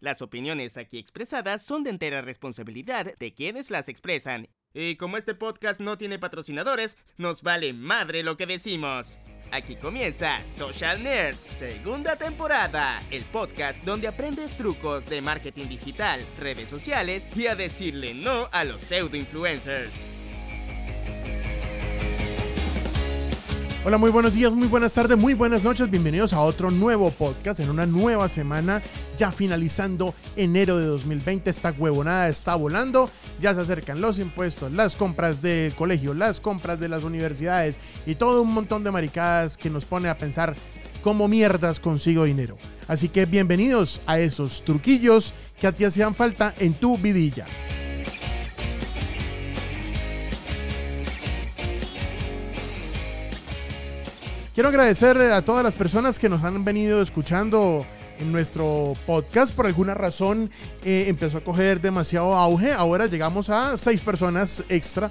Las opiniones aquí expresadas son de entera responsabilidad de quienes las expresan. Y como este podcast no tiene patrocinadores, nos vale madre lo que decimos. Aquí comienza Social Nerds, segunda temporada, el podcast donde aprendes trucos de marketing digital, redes sociales y a decirle no a los pseudo influencers. Hola, muy buenos días, muy buenas tardes, muy buenas noches. Bienvenidos a otro nuevo podcast en una nueva semana, ya finalizando enero de 2020. Esta huevonada está volando, ya se acercan los impuestos, las compras del colegio, las compras de las universidades y todo un montón de maricadas que nos pone a pensar cómo mierdas consigo dinero. Así que bienvenidos a esos truquillos que a ti hacían falta en tu vidilla. Quiero agradecer a todas las personas que nos han venido escuchando en nuestro podcast. Por alguna razón eh, empezó a coger demasiado auge. Ahora llegamos a seis personas extra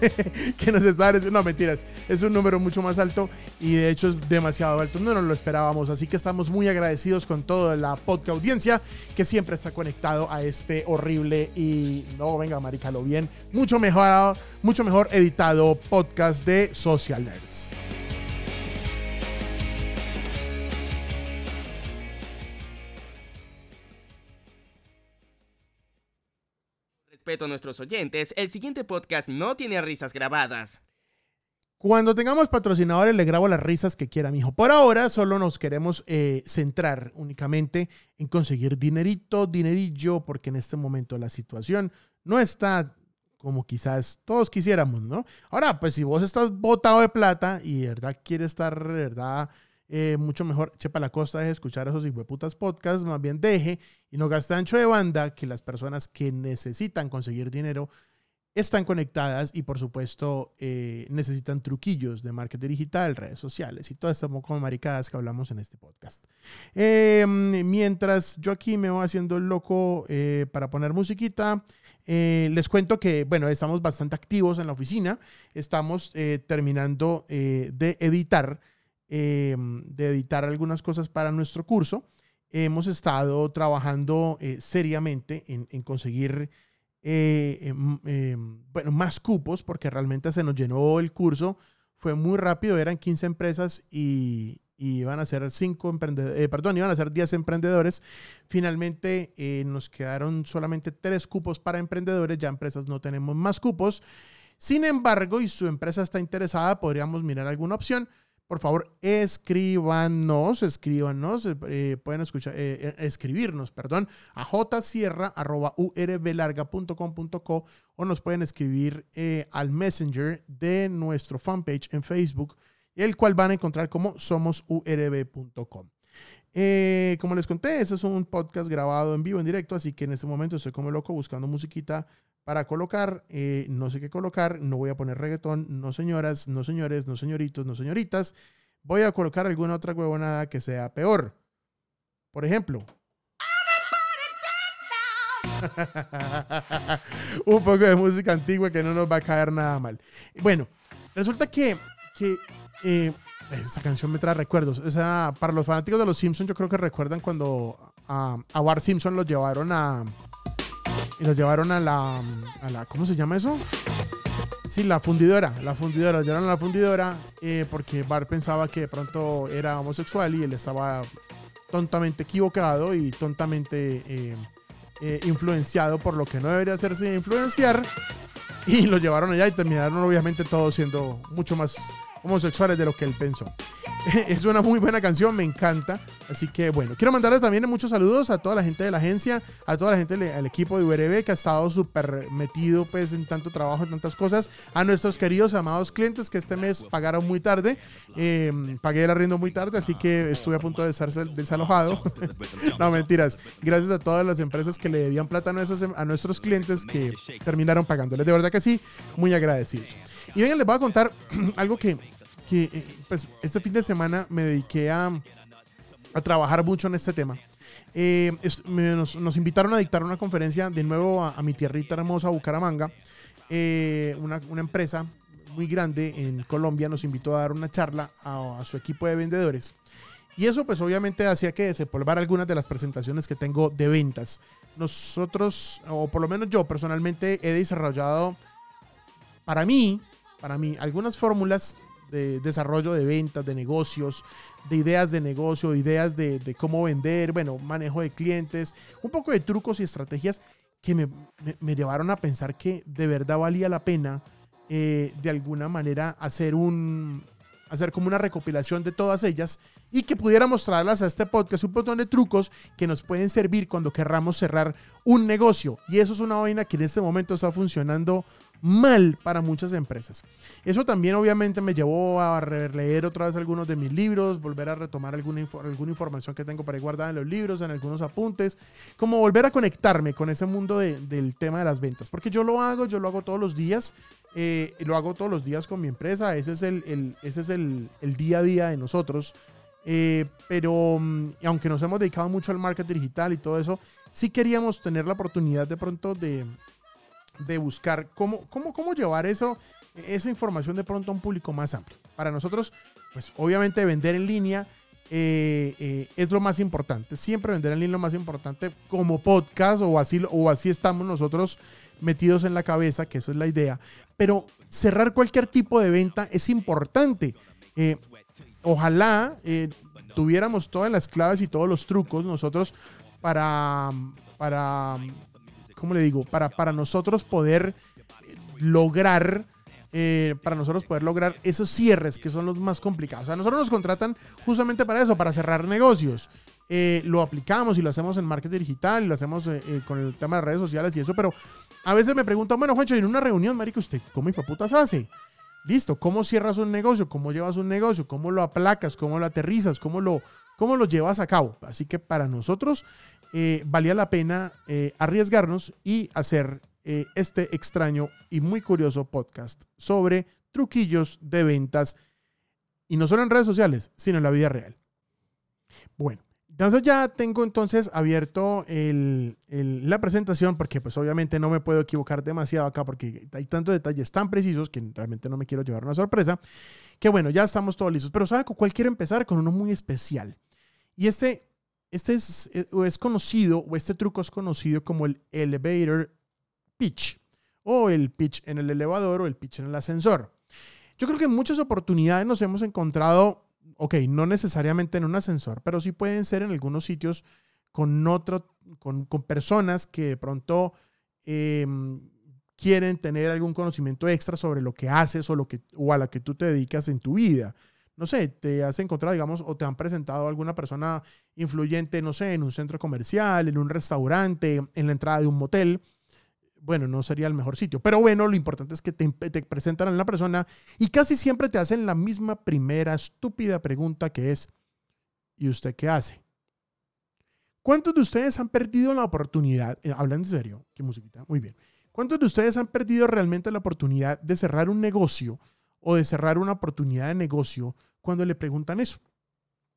que nos están no mentiras, es un número mucho más alto y de hecho es demasiado alto. No nos lo esperábamos. Así que estamos muy agradecidos con toda la podcast audiencia que siempre está conectado a este horrible y no, venga, maricalo bien, mucho mejor, mucho mejor editado podcast de Social Nerds. Respeto a nuestros oyentes, el siguiente podcast no tiene risas grabadas. Cuando tengamos patrocinadores, le grabo las risas que quiera, mijo. Por ahora, solo nos queremos eh, centrar únicamente en conseguir dinerito, dinerillo, porque en este momento la situación no está como quizás todos quisiéramos, ¿no? Ahora, pues si vos estás botado de plata y, ¿verdad? Quieres estar, ¿verdad? Eh, mucho mejor chepa la costa de escuchar esos putas podcasts, más bien deje y no gaste ancho de banda que las personas que necesitan conseguir dinero están conectadas y por supuesto eh, necesitan truquillos de marketing digital, redes sociales y todas estas como maricadas que hablamos en este podcast. Em, mientras yo aquí me voy haciendo loco eh, para poner musiquita, les cuento que, bueno, estamos bastante activos en la oficina, estamos terminando de editar Em, de editar algunas cosas para nuestro curso. Hemos estado trabajando eh, seriamente en, conseguir eh, em, em, bueno, más cupos porque realmente se nos llenó el curso. Fue muy rápido, eran 15 empresas y, iban a ser 5 emprendedores, eh, perdón, iban a ser 10 emprendedores. Finalmente nos quedaron solamente 3 cupos para emprendedores, ya empresas no tenemos más cupos. Sin embargo, y su empresa está interesada, podríamos mirar alguna opción por favor, escríbanos, escríbanos, eh, pueden escuchar, eh, eh, escribirnos, perdón, a jsierra.urblarga.com.co o nos pueden escribir al messenger de nuestro fanpage en Facebook, el cual van a encontrar como somosurb.com. como les conté, este es un podcast grabado en vivo, en directo, así que en este momento estoy como loco buscando musiquita para colocar, eh, no sé qué colocar, no voy a poner reggaetón, no señoras, no señores, no señoritos, no señoritas. Voy a colocar alguna otra huevonada que sea peor. Por ejemplo. Un poco de música antigua que no nos va a caer nada mal. Bueno, resulta que, que eh, esa canción me trae recuerdos. Esa, para los fanáticos de los Simpsons, yo creo que recuerdan cuando a, a Bart Simpson lo llevaron a, y los llevaron a la, a la, ¿cómo se llama eso? Sí, la fundidora, la fundidora, lo llevaron a la fundidora eh, porque Bart pensaba que de pronto era homosexual y él estaba tontamente equivocado y tontamente eh, eh, influenciado por lo que no debería hacerse influenciar y lo llevaron allá y terminaron obviamente todos siendo mucho más homosexuales de lo que él pensó. es una muy buena canción, me encanta. Así que bueno, quiero mandarles también muchos saludos a toda la gente de la agencia, a toda la gente del equipo de URB que ha estado súper metido pues en tanto trabajo, en tantas cosas, a nuestros queridos amados clientes que este mes pagaron muy tarde, em, pagué el arriendo muy tarde, así que estuve a punto de ser desalojado. no, mentiras. Gracias a todas las empresas que le debían plata a nuestros, a nuestros clientes que terminaron pagándoles. De verdad que sí, muy agradecidos. Y vengan, les voy a contar algo que que eh, pues, este fin de semana me dediqué a, a trabajar mucho en este tema. Eh, nos, invitaron a dictar una conferencia de nuevo a, mi tierrita hermosa, Bucaramanga. Eh, una, una, empresa muy grande en Colombia nos invitó a dar una charla a, su equipo de vendedores. Y eso pues obviamente hacía que desempolvar algunas de las presentaciones que tengo de ventas. Nosotros, o por lo menos yo personalmente, he desarrollado para mí, para mí, algunas fórmulas de desarrollo de ventas, de negocios, de ideas de negocio, ideas de, cómo vender, bueno, manejo de clientes, un poco de trucos y estrategias que me, llevaron a pensar que de verdad valía la pena eh, de alguna manera hacer un hacer como una recopilación de todas ellas y que pudiera mostrarlas a este podcast un montón de trucos que nos pueden servir cuando querramos cerrar un negocio. Y eso es una vaina que en este momento está funcionando mal para muchas empresas. Eso también obviamente me llevó a leer otra vez algunos de mis libros, volver a retomar alguna, alguna información que tengo para ir guardada en los libros, en algunos apuntes, como volver a conectarme con ese mundo del tema de las ventas, porque yo lo hago, yo lo hago todos los días, eh, lo hago todos los días con mi empresa, ese es el, ese es el, día a día de nosotros. Eh, pero mm, aunque nos hemos dedicado mucho al marketing digital y todo eso, sí queríamos tener la oportunidad de pronto de, de buscar cómo, cómo, cómo llevar eso, esa información de pronto a un público más amplio. Para nosotros, pues obviamente vender en línea eh, eh, es lo más importante. Siempre vender en línea es lo más importante como podcast o así, o así estamos nosotros metidos en la cabeza, que eso es la idea. Pero cerrar cualquier tipo de venta es importante. Eh, ojalá tuviéramos todas las claves y todos los trucos nosotros para, para ¿cómo le digo? Para, para nosotros poder lograr, eh, para nosotros poder lograr esos cierres que son los más complicados. O sea, nosotros nos contratan justamente para eso, para cerrar negocios. Eh, lo aplicamos y lo hacemos en marketing digital, lo hacemos eh, con el tema de redes sociales y eso, pero a veces me preguntan, bueno, Juancho, en una reunión, marico, ¿usted cómo hijo putas hace? Listo, ¿cómo cierras un negocio? ¿Cómo llevas un negocio? ¿Cómo lo aplacas? ¿Cómo lo aterrizas? ¿Cómo lo, cómo lo llevas a cabo? Así que para nosotros eh, valía la pena eh, arriesgarnos y hacer eh, este extraño y muy curioso podcast sobre truquillos de ventas y no solo en redes sociales, sino en la vida real. Bueno, entonces ya tengo entonces abierto la presentación porque pues obviamente no me puedo equivocar demasiado acá porque hay tantos detalles tan precisos que realmente no me quiero llevar una sorpresa. Que bueno, ya estamos todos listos. Pero ¿sabe con cuál quiero empezar? Con uno muy especial. Y este este es, eh, es conocido, o este truco es conocido como el elevator pitch, o el pitch en el elevador o el pitch en el ascensor. Yo creo que en muchas oportunidades nos hemos encontrado, ok, no necesariamente en un ascensor, pero sí pueden ser en algunos sitios con, otro, con, personas que de pronto em, quieren tener algún conocimiento extra sobre lo que haces o, lo que, o a la que tú te dedicas en tu vida no sé, te has encontrado, digamos, o te han presentado alguna persona influyente, no sé, en un centro comercial, en un restaurante, en la entrada de un motel. Bueno, no sería el mejor sitio. Pero bueno, lo importante es que te, te presentan a la persona y casi siempre te hacen la misma primera estúpida pregunta que es, ¿y usted qué hace? ¿Cuántos de ustedes han perdido la oportunidad, eh, hablando en serio, qué musiquita, muy bien, ¿cuántos de ustedes han perdido realmente la oportunidad de cerrar un negocio o de cerrar una oportunidad de negocio cuando le preguntan eso.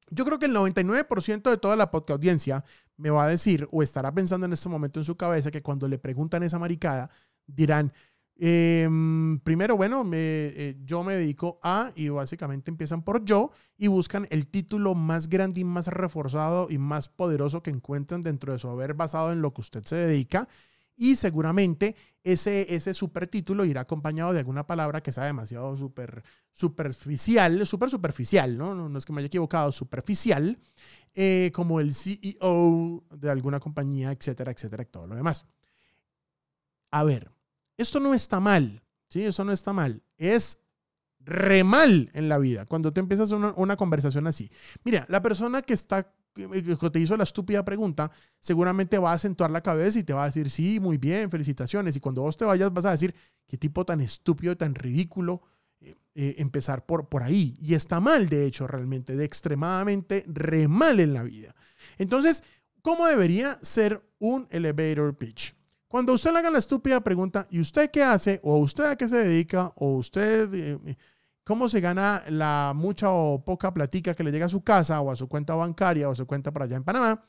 Yo creo que el 99% de toda la podcast audiencia me va a decir o estará pensando en este momento en su cabeza que cuando le preguntan esa maricada dirán, em, primero, bueno, me, eh, yo me dedico a, y básicamente empiezan por yo y buscan el título más grande y más reforzado y más poderoso que encuentran dentro de su haber basado en lo que usted se dedica y seguramente ese, ese título irá acompañado de alguna palabra que sea demasiado super, superficial, super superficial, ¿no? ¿no? es que me haya equivocado, superficial, eh, como el CEO de alguna compañía, etcétera, etcétera, y todo lo demás. A ver, esto no está mal, ¿sí? Eso no está mal. Es re mal en la vida cuando te empiezas una, una conversación así. Mira, la persona que está que te hizo la estúpida pregunta, seguramente va a acentuar la cabeza y te va a decir, sí, muy bien, felicitaciones. Y cuando vos te vayas vas a decir, qué tipo tan estúpido, tan ridículo eh, eh, empezar por, por ahí. Y está mal, de hecho, realmente, de extremadamente re mal en la vida. Entonces, ¿cómo debería ser un elevator pitch? Cuando usted le haga la estúpida pregunta, ¿y usted qué hace? ¿O usted a qué se dedica? ¿O usted... Eh, cómo se gana la mucha o poca platica que le llega a su casa o a su cuenta bancaria o a su cuenta para allá en Panamá,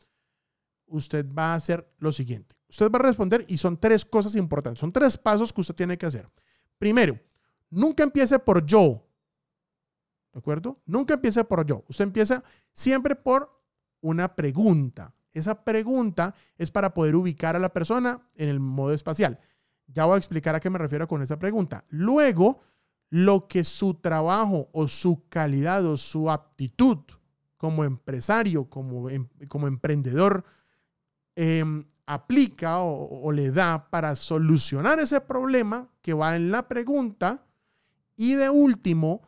usted va a hacer lo siguiente. Usted va a responder y son tres cosas importantes, son tres pasos que usted tiene que hacer. Primero, nunca empiece por yo. ¿De acuerdo? Nunca empiece por yo. Usted empieza siempre por una pregunta. Esa pregunta es para poder ubicar a la persona en el modo espacial. Ya voy a explicar a qué me refiero con esa pregunta. Luego, lo que su trabajo o su calidad o su aptitud como empresario, como, em, como emprendedor, em, aplica o, le da para solucionar ese problema que va en la pregunta. Y de último,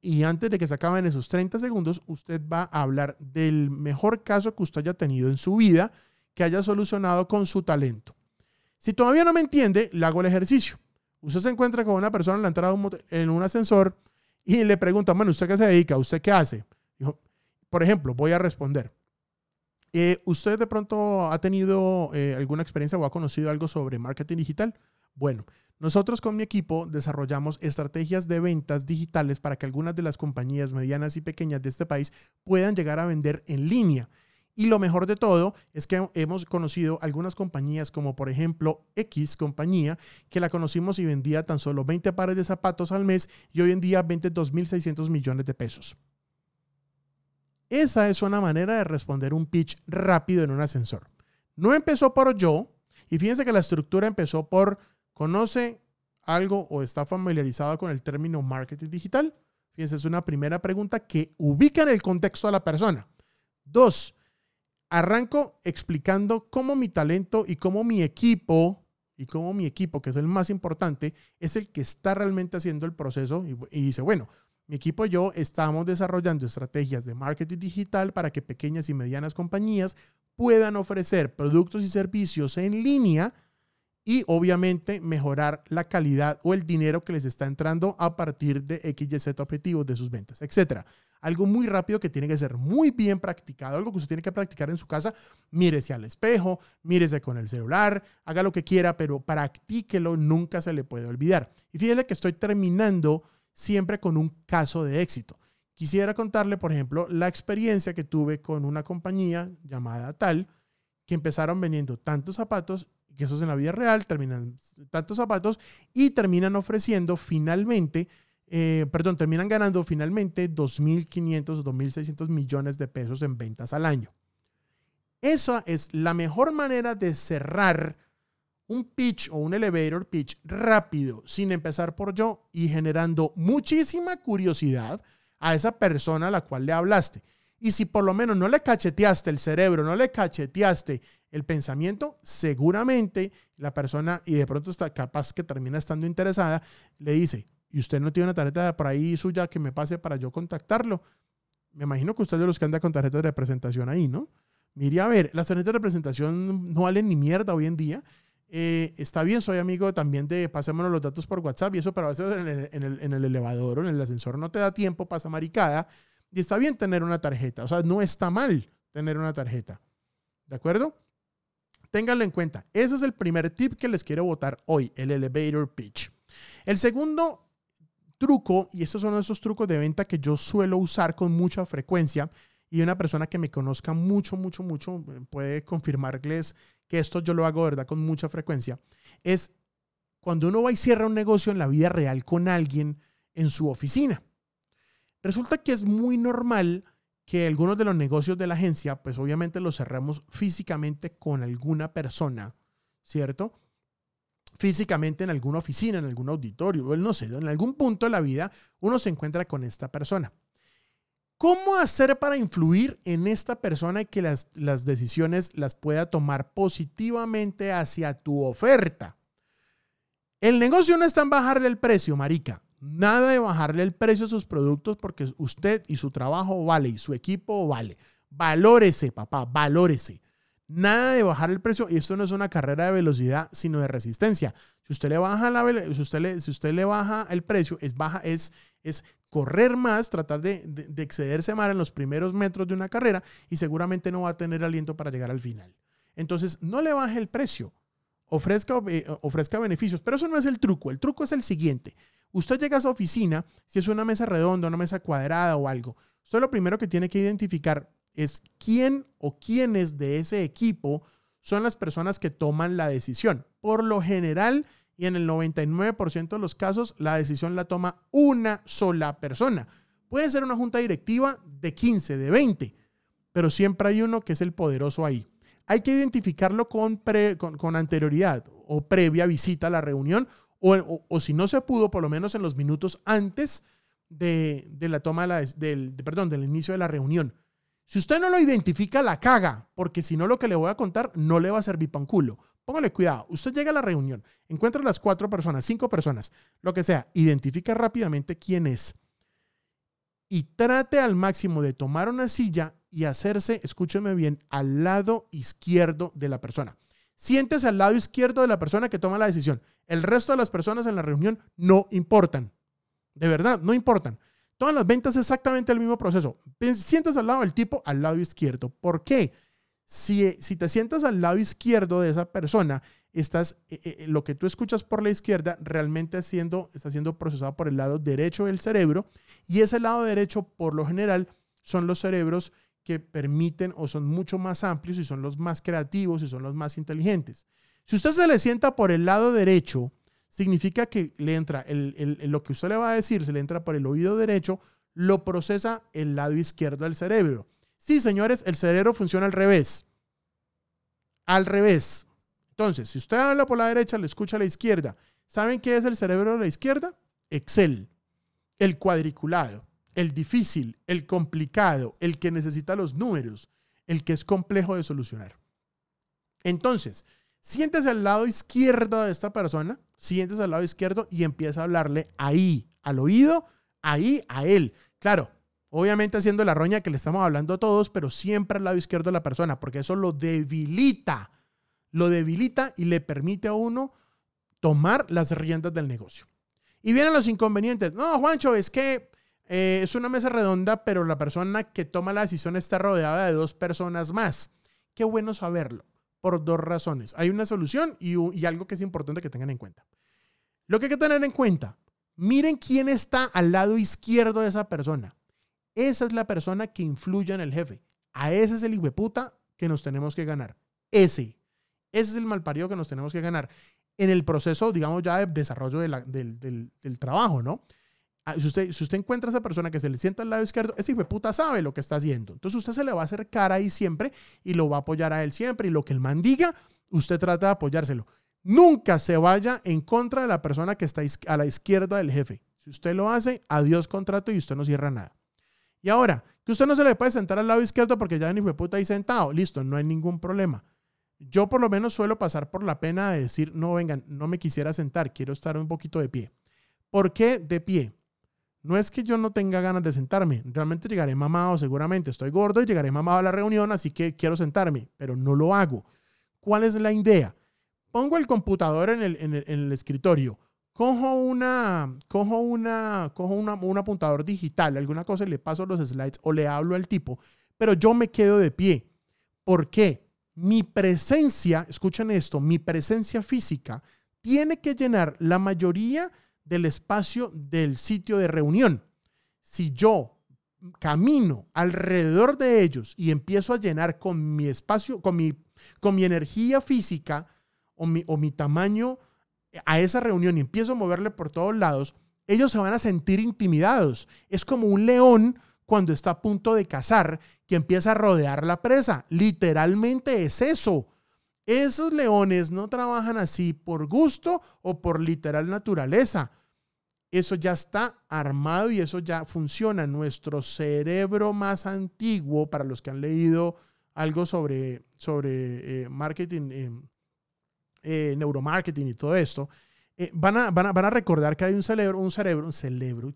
y antes de que se acaben esos 30 segundos, usted va a hablar del mejor caso que usted haya tenido en su vida que haya solucionado con su talento. Si todavía no me entiende, le hago el ejercicio. Usted se encuentra con una persona en la entrada en un ascensor y le pregunta, bueno, ¿usted qué se dedica? ¿Usted qué hace? por ejemplo, voy a responder. Eh, ¿Usted de pronto ha tenido eh, alguna experiencia o ha conocido algo sobre marketing digital? Bueno, nosotros con mi equipo desarrollamos estrategias de ventas digitales para que algunas de las compañías medianas y pequeñas de este país puedan llegar a vender en línea. Y lo mejor de todo es que hemos conocido algunas compañías como por ejemplo X compañía, que la conocimos y vendía tan solo 20 pares de zapatos al mes y hoy en día vende 2.600 millones de pesos. Esa es una manera de responder un pitch rápido en un ascensor. No empezó por yo, y fíjense que la estructura empezó por conoce algo o está familiarizado con el término marketing digital. Fíjense, es una primera pregunta que ubica en el contexto a la persona. Dos, arranco explicando cómo mi talento y cómo mi equipo, y cómo mi equipo, que es el más importante, es el que está realmente haciendo el proceso. Y, dice, bueno, mi equipo y yo estamos desarrollando estrategias de marketing digital para que pequeñas y medianas compañías puedan ofrecer productos y servicios en línea y obviamente mejorar la calidad o el dinero que les está entrando a partir de XYZ objetivos de sus ventas, etcétera. Algo muy rápido que tiene que ser muy bien practicado, algo que usted tiene que practicar en su casa. Mírese al espejo, mírese con el celular, haga lo que quiera, pero practíquelo, nunca se le puede olvidar. Y fíjese que estoy terminando siempre con un caso de éxito. Quisiera contarle, por ejemplo, la experiencia que tuve con una compañía llamada Tal, que empezaron vendiendo tantos zapatos, que esos en la vida real terminan tantos zapatos y terminan ofreciendo finalmente, eh, perdón, terminan ganando finalmente 2.500 o 2.600 millones de pesos en ventas al año. Esa es la mejor manera de cerrar un pitch o un elevator pitch rápido, sin empezar por yo y generando muchísima curiosidad a esa persona a la cual le hablaste. Y si por lo menos no le cacheteaste el cerebro, no le cacheteaste el pensamiento, seguramente la persona, y de pronto está capaz que termina estando interesada, le dice, ¿y usted no tiene una tarjeta por ahí suya que me pase para yo contactarlo? Me imagino que usted es de los que anda con tarjetas de presentación ahí, ¿no? Mire, a ver, las tarjetas de presentación no valen ni mierda hoy en día. Eh, está bien, soy amigo también de pasémonos los datos por WhatsApp y eso, pero a veces en el, elevador o en el ascensor no te da tiempo, pasa maricada. Y está bien tener una tarjeta, o sea, no está mal tener una tarjeta. ¿De acuerdo? Ténganlo en cuenta. Ese es el primer tip que les quiero botar hoy, el elevator pitch. El segundo truco, y estos son esos trucos de venta que yo suelo usar con mucha frecuencia, y una persona que me conozca mucho, mucho, mucho eh, puede confirmarles que esto yo lo hago, ¿verdad?, con mucha frecuencia, es cuando uno va y cierra un negocio en la vida real con alguien en su oficina. Resulta que es muy normal que algunos de los negocios de la agencia, pues obviamente los cerramos físicamente con alguna persona, ¿cierto? Físicamente en alguna oficina, en algún auditorio, no sé, en algún punto de la vida uno se encuentra con esta persona. ¿Cómo hacer para influir en esta persona y que las, las decisiones las pueda tomar positivamente hacia tu oferta? El negocio no está en bajarle el precio, marica. Nada de bajarle el precio a sus productos porque usted y su trabajo vale y su equipo vale. Valórese, papá, valórese. Nada de bajar el precio. Y esto no es una carrera de velocidad, sino de resistencia. Si usted le baja, la, si usted le, si usted le baja el precio, es, baja, es, es correr más, tratar de, excederse más en los primeros metros de una carrera y seguramente no va a tener aliento para llegar al final. Entonces, no le baje el precio. Ofrezca, eh, ofrezca beneficios. Pero eso no es el truco. El truco es el siguiente. Usted llega a esa oficina, si es una mesa redonda, una mesa cuadrada o algo, usted lo primero que tiene que identificar es quién o quiénes de ese equipo son las personas que toman la decisión. Por lo general, y en el 99% de los casos, la decisión la toma una sola persona. Puede ser una junta directiva de 15, de 20, pero siempre hay uno que es el poderoso ahí. Hay que identificarlo con, con, anterioridad o previa visita a la reunión, o, si no se pudo, por lo menos en los minutos antes de, la toma del, perdón, del inicio de la reunión. Si usted no lo identifica, la caga, porque si no, lo que le voy a contar no le va a servir para un culo. Póngale cuidado. Usted llega a la reunión, encuentra las cuatro personas, cinco personas, lo que sea, identifica rápidamente quién es y trate al máximo de tomar una silla y hacerse, escúcheme bien, al lado izquierdo de la persona. Siéntese al lado izquierdo de la persona que toma la decisión. El resto de las personas en la reunión no importan. De verdad, no importan. Todas las ventas es exactamente el mismo proceso. Siéntese al lado del tipo, al lado izquierdo. ¿Por qué? Si, si te sientas al lado izquierdo de esa persona, estás, eh, eh, lo que tú escuchas por la izquierda realmente haciendo, está siendo procesado por el lado derecho del cerebro y ese lado derecho por lo general son los cerebros que permiten o son mucho más amplios y son los más creativos y son los más inteligentes. Si usted se le sienta por el lado derecho, significa que le entra lo que usted le va a decir, se le entra por el oído derecho, lo procesa el lado izquierdo del cerebro. Sí, señores, el cerebro funciona al revés. Al revés. Entonces, si usted habla por la derecha, le escucha a la izquierda. ¿Saben qué es el cerebro de la izquierda? Excel, el cuadriculado, el difícil, el complicado, el que necesita los números, el que es complejo de solucionar. Entonces, siéntese al lado izquierdo de esta persona, siéntese al lado izquierdo y empieza a hablarle ahí, al oído, ahí a él. Claro, obviamente haciendo la roña que le estamos hablando a todos, pero siempre al lado izquierdo de la persona, porque eso lo debilita lo debilita y le permite a uno tomar las riendas del negocio. Y vienen los inconvenientes. No, Juancho, es que eh, es una mesa redonda, pero la persona que toma la decisión está rodeada de dos personas más. Qué bueno saberlo, por dos razones. Hay una solución y, algo que es importante que tengan en cuenta. Lo que hay que tener en cuenta, miren quién está al lado izquierdo de esa persona. Esa es la persona que influye en el jefe. A ese es el puta que nos tenemos que ganar. Ese. Ese es el malparido que nos tenemos que ganar en el proceso, digamos, ya de desarrollo del, trabajo, ¿no? Ah, si usted, si usted encuentra a esa persona que se le sienta al lado izquierdo, ese hijo de puta sabe lo que está haciendo. Entonces usted se le va a acercar ahí siempre y lo va a apoyar a él siempre. Y lo que el man diga, usted trata de apoyárselo. Nunca se vaya en contra de la persona que está a la izquierda del jefe. Si usted lo hace, adiós contrato y usted no cierra nada. Y ahora, que usted no se le puede sentar al lado izquierdo porque ya un hijo de puta ahí sentado. Listo, no hay ningún problema. Yo por lo menos suelo pasar por la pena de decir, no, vengan, no me quisiera sentar, quiero estar un poquito de pie. ¿Por qué de pie? No es que yo no tenga ganas de sentarme, realmente llegaré mamado seguramente, estoy gordo y llegaré mamado a la reunión, así que quiero sentarme, pero no lo hago. ¿Cuál es la idea? Pongo el computador en el, escritorio, cojo una, cojo una, cojo una, un apuntador digital, alguna cosa, y le paso los slides o le hablo al tipo, pero yo me quedo de pie. ¿Por qué? mi presencia, escuchen esto, mi presencia física tiene que llenar la mayoría del espacio del sitio de reunión. Si yo camino alrededor de ellos y empiezo a llenar con mi espacio, con mi, con mi energía física o mi, o mi tamaño a esa reunión y empiezo a moverle por todos lados, ellos se van a sentir intimidados. Es como un león cuando está a punto de cazar, que empieza a rodear la presa. Literalmente es eso. Esos leones no trabajan así por gusto o por literal naturaleza. Eso ya está armado y eso ya funciona. Nuestro cerebro más antiguo, para los que han leído algo sobre, sobre eh, marketing, eh, eh, neuromarketing y todo esto, van, a, van, a, van, a, recordar que hay un cerebro, un cerebro, un cerebro,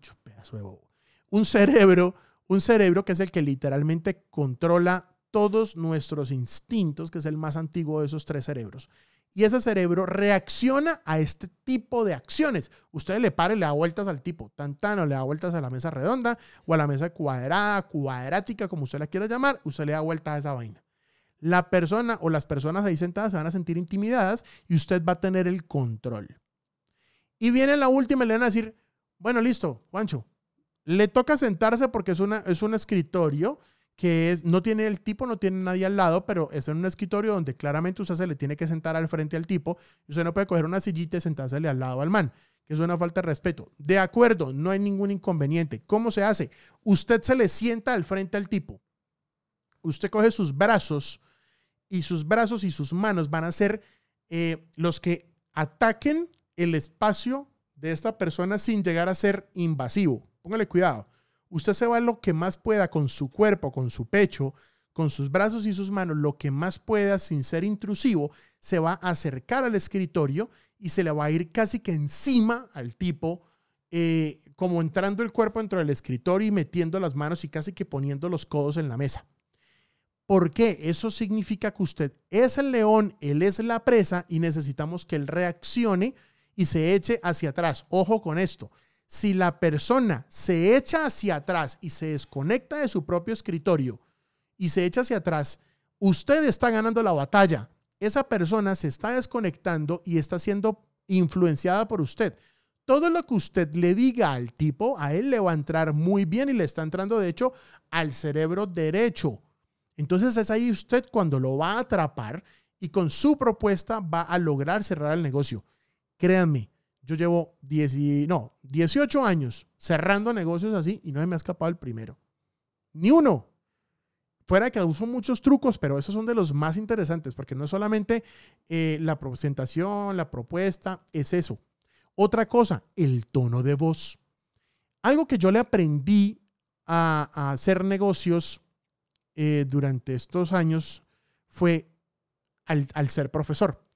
un cerebro un cerebro que es el que literalmente controla todos nuestros instintos, que es el más antiguo de esos tres cerebros. Y ese cerebro reacciona a este tipo de acciones. Usted le para y le da vueltas al tipo, tan tan, o le da vueltas a la mesa redonda o a la mesa cuadrada, cuadrática, como usted la quiera llamar, usted le da vueltas a esa vaina. La persona o las personas ahí sentadas se van a sentir intimidadas y usted va a tener el control. Y viene la última y le van a decir, bueno, listo, Juancho, le toca sentarse porque es, una, es un escritorio que es, no tiene el tipo, no tiene nadie al lado, pero es en un escritorio donde claramente usted se le tiene que sentar al frente al tipo usted no puede coger una sillita y sentársele al lado al man. que es una falta de respeto. De acuerdo, no hay ningún inconveniente. ¿Cómo se hace? Usted se le sienta al frente al tipo. Usted coge sus brazos y sus brazos y sus manos van a ser eh, los que ataquen el espacio de esta persona sin llegar a ser invasivo. Póngale cuidado. Usted se va lo que más pueda con su cuerpo, con su pecho, con sus brazos y sus manos, lo que más pueda sin ser intrusivo, se va a acercar al escritorio y se le va a ir casi que encima al tipo, eh, como entrando el cuerpo dentro del escritorio y metiendo las manos y casi que poniendo los codos en la mesa. ¿Por qué? Eso significa que usted es el león, él es la presa y necesitamos que él reaccione y se eche hacia atrás. Ojo con esto. Si la persona se echa hacia atrás y se desconecta de su propio escritorio y se echa hacia atrás, usted está ganando la batalla esa persona se está desconectando y está siendo influenciada por usted. Todo lo que usted le diga al tipo, a él le va a entrar muy bien y le está entrando, de hecho, al cerebro derecho. Entonces es ahí usted cuando lo va a atrapar y con su propuesta va a lograr cerrar el negocio. Créanme, yo llevo 10 no, 18 años cerrando negocios así y no se me ha escapado el primero. Ni uno. Fuera que uso muchos trucos, pero esos son de los más interesantes, porque no es solamente eh, la presentación, la propuesta, es eso. Otra cosa, el tono de voz. Algo que yo le aprendí a, hacer negocios eh, durante estos años fue al ser profesor.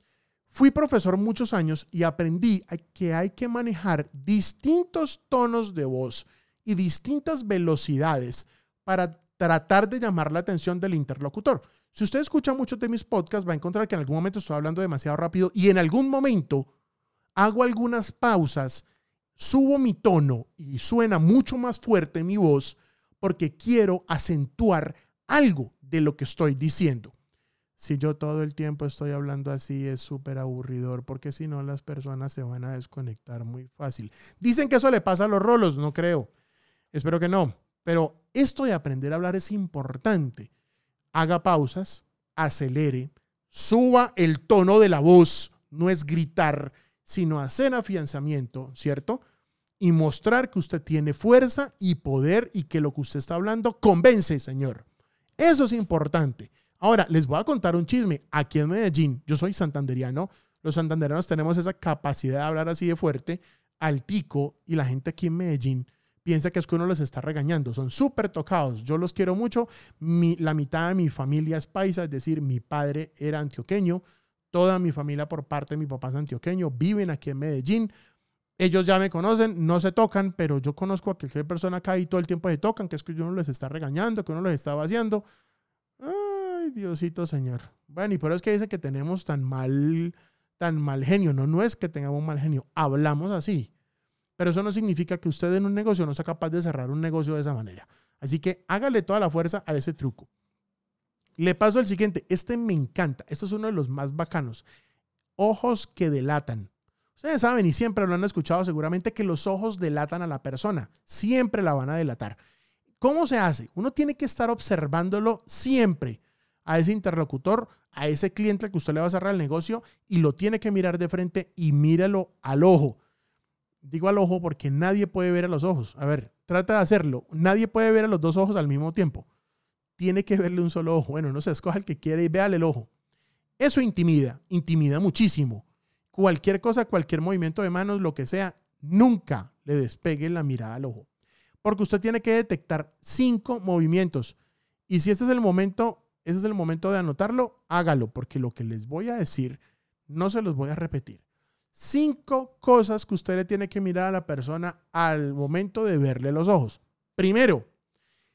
Fui profesor muchos años y aprendí que hay que manejar distintos tonos de voz y distintas velocidades para tratar de llamar la atención del interlocutor. Si usted escucha muchos de mis podcasts, va a encontrar que en algún momento estoy hablando demasiado rápido y en algún momento hago algunas pausas, subo mi tono y suena mucho más fuerte mi voz porque quiero acentuar algo de lo que estoy diciendo. Si yo todo el tiempo estoy hablando así es súper aburridor porque si no las personas se van a desconectar muy fácil. Dicen que eso le pasa a los rolos, no creo. Espero que no. Pero esto de aprender a hablar es importante. Haga pausas, acelere, suba el tono de la voz, no es gritar, sino hacer afianzamiento, ¿cierto? Y mostrar que usted tiene fuerza y poder y que lo que usted está hablando convence, señor. Eso es importante. Ahora, les voy a contar un chisme. Aquí en Medellín, yo soy santanderiano, los santanderianos tenemos esa capacidad de hablar así de fuerte, altico, y la gente aquí en Medellín piensa que es que uno les está regañando. Son súper tocados. Yo los quiero mucho. la mitad de mi familia es paisa, es decir, mi padre era antioqueño. Toda mi familia por parte de mi papá es antioqueño. Viven aquí en Medellín. Ellos ya me conocen, no se tocan, pero yo conozco a cualquier persona acá y todo el tiempo se tocan, que es que uno les está regañando, que uno les está vaciando. Ay, Diosito Señor. Bueno, y por eso es que dice que tenemos tan mal, tan mal genio. No, no es que tengamos mal genio. Hablamos así. Pero eso no significa que usted en un negocio no sea capaz de cerrar un negocio de esa manera. Así que hágale toda la fuerza a ese truco. Le paso al siguiente. Este me encanta. Esto es uno de los más bacanos. Ojos que delatan. Ustedes saben y siempre lo han escuchado seguramente que los ojos delatan a la persona. Siempre la van a delatar. ¿Cómo se hace? Uno tiene que estar observándolo siempre a ese interlocutor, a ese cliente que usted le va a cerrar el negocio y lo tiene que mirar de frente y míralo al ojo. Digo al ojo porque nadie puede ver a los ojos. A ver, trata de hacerlo. Nadie puede ver a los dos ojos al mismo tiempo. Tiene que verle un solo ojo. Bueno, no se escoja el que quiere y véale el ojo. Eso intimida, intimida muchísimo. Cualquier cosa, cualquier movimiento de manos, lo que sea, nunca le despegue la mirada al ojo. Porque usted tiene que detectar cinco movimientos. Y si este es el momento, ese es el momento de anotarlo, hágalo, porque lo que les voy a decir no se los voy a repetir. Cinco cosas que usted le tiene que mirar a la persona al momento de verle los ojos. Primero,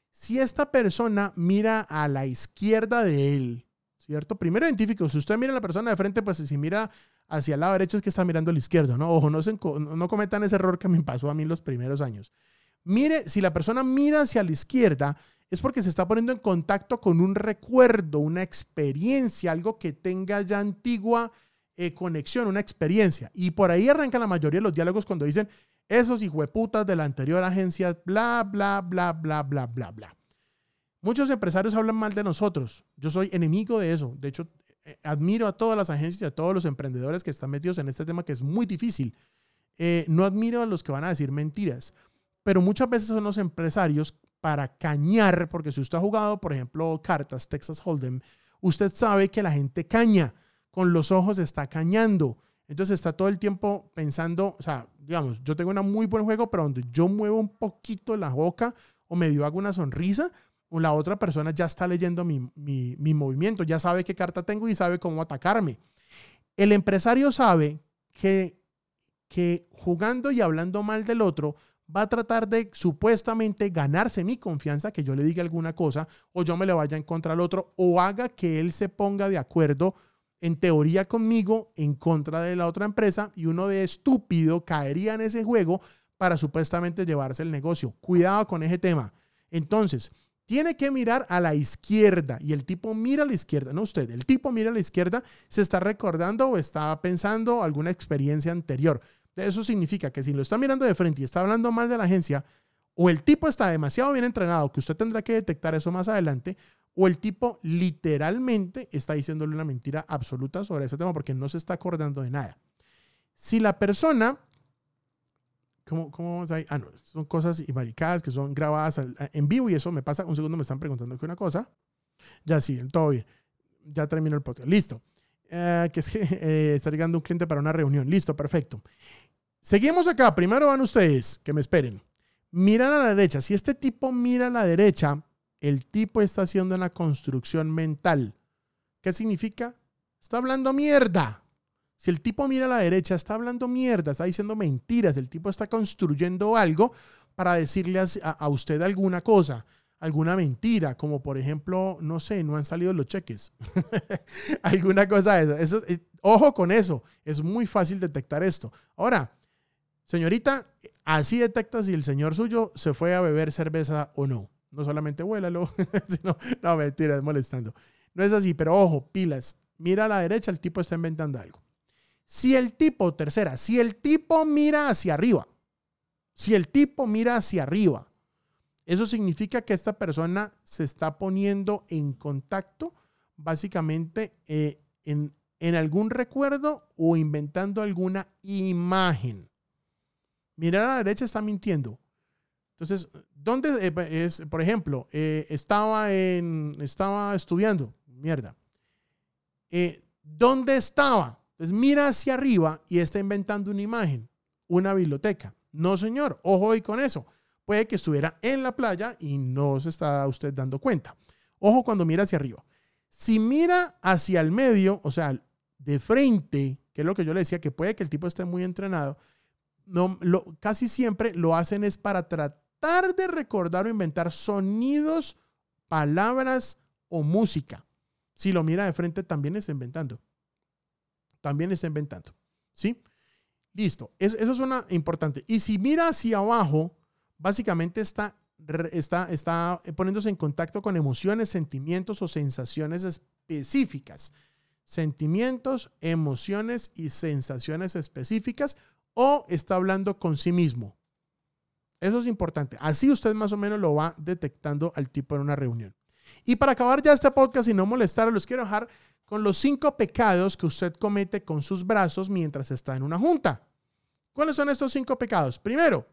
si esta persona mira a la izquierda de él, ¿cierto? Primero identifico, si usted mira a la persona de frente, pues si mira hacia el lado derecho es que está mirando a la izquierda, ¿no? Ojo, no, no cometan ese error que me pasó a mí los primeros años. Mire, si la persona mira hacia la izquierda, es porque se está poniendo en contacto con un recuerdo, una experiencia, algo que tenga ya antigua eh, conexión, una experiencia. Y por ahí arrancan la mayoría de los diálogos cuando dicen, esos hijueputas de la anterior agencia, bla, bla, bla, bla, bla, bla, bla. Muchos empresarios hablan mal de nosotros. Yo soy enemigo de eso. De hecho, eh, admiro a todas las agencias y a todos los emprendedores que están metidos en este tema que es muy difícil. eh, no admiro a los que van a decir mentiras, pero muchas veces son los empresarios para cañar, porque si usted ha jugado, por ejemplo, cartas, Texas Hold'em, usted sabe que la gente caña, con los ojos está cañando. Entonces está todo el tiempo pensando, o sea, digamos, yo tengo un muy buen juego, pero donde yo muevo un poquito la boca o medio hago una sonrisa, o la otra persona ya está leyendo mi, mi movimiento, ya sabe qué carta tengo y sabe cómo atacarme. El empresario sabe que, que jugando y hablando mal del otro, va a tratar de supuestamente ganarse mi confianza, que yo le diga alguna cosa, o yo me le vaya en contra al otro, o haga que él se ponga de acuerdo en teoría conmigo en contra de la otra empresa y uno de estúpido caería en ese juego para supuestamente llevarse el negocio. Cuidado con ese tema. Entonces, tiene que mirar a la izquierda y el tipo mira a la izquierda, no usted, el tipo mira a la izquierda, se está recordando o está pensando alguna experiencia anterior. Eso significa que si lo está mirando de frente y está hablando mal de la agencia, o el tipo está demasiado bien entrenado, que usted tendrá que detectar eso más adelante, o el tipo literalmente está diciéndole una mentira absoluta sobre ese tema porque no se está acordando de nada. Si la persona, ¿cómo, cómo vamos a Ah, no, son cosas y maricadas que son grabadas en vivo y eso me pasa. Un segundo, me están preguntando que una cosa. Ya sí, todo bien. Ya terminó el podcast. Listo. Eh, que es que eh, está llegando un cliente para una reunión. Listo, perfecto. Seguimos acá. Primero van ustedes, que me esperen. Miran a la derecha. Si este tipo mira a la derecha, el tipo está haciendo una construcción mental. ¿Qué significa? Está hablando mierda. Si el tipo mira a la derecha, está hablando mierda, está diciendo mentiras, el tipo está construyendo algo para decirle a, usted alguna cosa, alguna mentira, como por ejemplo, no sé, no han salido los cheques. alguna cosa de eso. Eh, ojo con eso, es muy fácil detectar esto. Ahora, señorita, así detecta si el señor suyo se fue a beber cerveza o no. No solamente vuélalo, sino, no, mentira, es molestando. No es así, pero ojo, pilas. Mira a la derecha, el tipo está inventando algo. Si el tipo, tercera, si el tipo mira hacia arriba, si el tipo mira hacia arriba, eso significa que esta persona se está poniendo en contacto básicamente eh, en algún recuerdo o inventando alguna imagen. Mirar a la derecha está mintiendo. Entonces, ¿dónde eh, es, por ejemplo, eh, estaba, en, estaba estudiando? Mierda. Eh, ¿Dónde estaba? Entonces, mira hacia arriba y está inventando una imagen, una biblioteca. No, señor, ojo ahí con eso. Puede que estuviera en la playa y no se está usted dando cuenta. Ojo cuando mira hacia arriba. Si mira hacia el medio, o sea, de frente, que es lo que yo le decía, que puede que el tipo esté muy entrenado, no, lo, casi siempre lo hacen es para tratar de recordar o inventar sonidos, palabras o música. Si lo mira de frente, también está inventando. También está inventando. ¿Sí? Listo. Eso, es una importante. Y si mira hacia abajo, básicamente está, está, está poniéndose en contacto con emociones, sentimientos o sensaciones específicas. Sentimientos, emociones y sensaciones específicas o está hablando con sí mismo. Eso es importante. Así usted más o menos lo va detectando al tipo en una reunión. Y para acabar ya este podcast y no molestar, los quiero dejar con los cinco pecados que usted comete con sus brazos mientras está en una junta. ¿Cuáles son estos cinco pecados? Primero,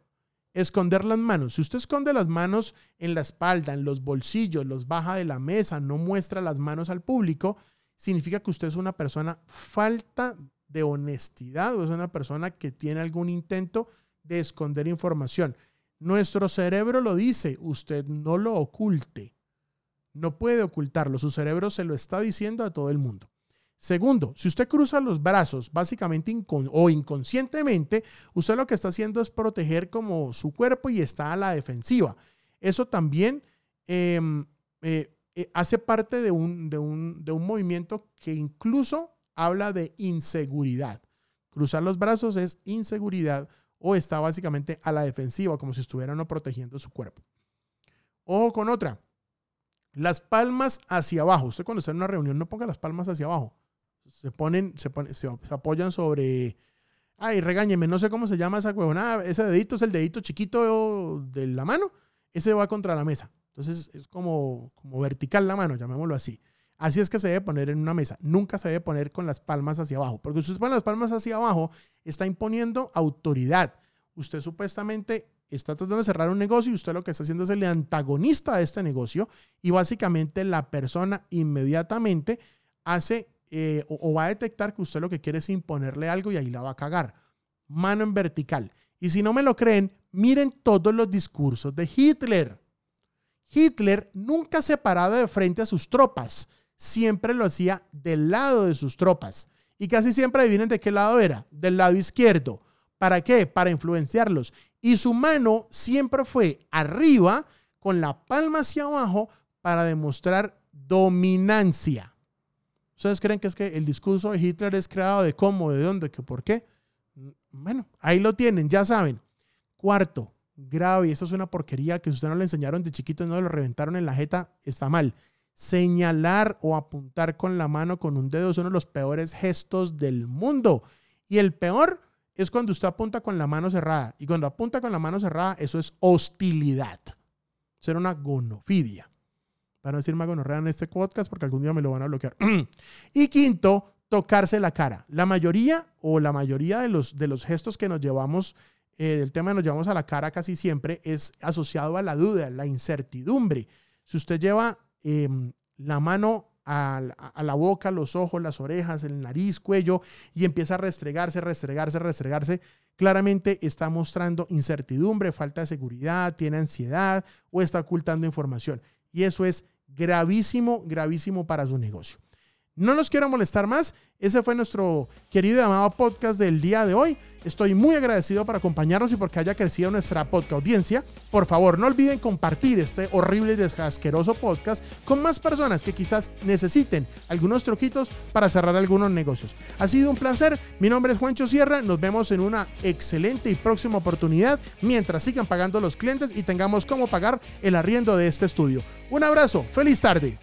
esconder las manos. Si usted esconde las manos en la espalda, en los bolsillos, los baja de la mesa, no muestra las manos al público, significa que usted es una persona falta de honestidad o es una persona que tiene algún intento de esconder información. Nuestro cerebro lo dice, usted no lo oculte. No puede ocultarlo, su cerebro se lo está diciendo a todo el mundo. Segundo, si usted cruza los brazos básicamente o inconscientemente, usted lo que está haciendo es proteger como su cuerpo y está a la defensiva. Eso también em, eh, eh, hace parte de un, de, un, de un movimiento que incluso habla de inseguridad. Cruzar los brazos es inseguridad o está básicamente a la defensiva, como si estuviera no protegiendo su cuerpo. Ojo con otra. Las palmas hacia abajo. Usted cuando está en una reunión no ponga las palmas hacia abajo. Se ponen, se, se, apoyan sobre... Ay, regáñeme, no sé cómo se llama esa huevonada. Ese dedito es el dedito chiquito de la mano. Ese va contra la mesa. Entonces es como, como vertical la mano, llamémoslo así. Así es que se debe poner en una mesa. Nunca se debe poner con las palmas hacia abajo, porque si usted pone las palmas hacia abajo, está imponiendo autoridad. Usted supuestamente está tratando de cerrar un negocio y usted lo que está haciendo es el antagonista de este negocio y básicamente la persona inmediatamente hace eh, o, o va a detectar que usted lo que quiere es imponerle algo y ahí la va a cagar. Mano en vertical. Y si no me lo creen, miren todos los discursos de Hitler. Hitler nunca se paraba de frente a sus tropas, siempre lo hacía del lado de sus tropas. Y casi siempre adivinen de qué lado era, del lado izquierdo. ¿Para qué? Para influenciarlos. Y su mano siempre fue arriba, con la palma hacia abajo, para demostrar dominancia. ¿Ustedes creen que es que el discurso de Hitler es creado de cómo, de dónde, que por qué? Bueno, ahí lo tienen, ya saben. Cuarto, grave, eso es una porquería que usted no le enseñaron de chiquito no lo reventaron en la jeta, está mal. Señalar o apuntar con la mano, con un dedo, es uno de los peores gestos del mundo. Y el peor es cuando usted apunta con la mano cerrada. Y cuando apunta con la mano cerrada, eso es hostilidad. Ser una gonofidia. Para no decir gonorrea en este podcast porque algún día me lo van a bloquear. y quinto, tocarse la cara. La mayoría o la mayoría de los, de los gestos que nos llevamos eh, del tema que nos llevamos a la cara casi siempre es asociado a la duda, la incertidumbre. Si usted lleva em, la mano a, a, la boca, los ojos, las orejas, el nariz, cuello y empieza a restregarse, restregarse, restregarse, claramente está mostrando incertidumbre, falta de seguridad, tiene ansiedad o está ocultando información. Y eso es gravísimo, gravísimo para su negocio. No los quiero molestar más. Ese fue nuestro querido y amado podcast del día de hoy. Estoy muy agradecido por acompañarnos y porque haya crecido nuestra podcast audiencia. Por favor, no olviden compartir este horrible y desasqueroso podcast con más personas que quizás necesiten algunos truquitos para cerrar algunos negocios. Ha sido un placer. Mi nombre es Juancho Sierra. Nos vemos en una excelente y próxima oportunidad mientras sigan pagando los clientes y tengamos cómo pagar el arriendo de este estudio. Un abrazo. Feliz tarde.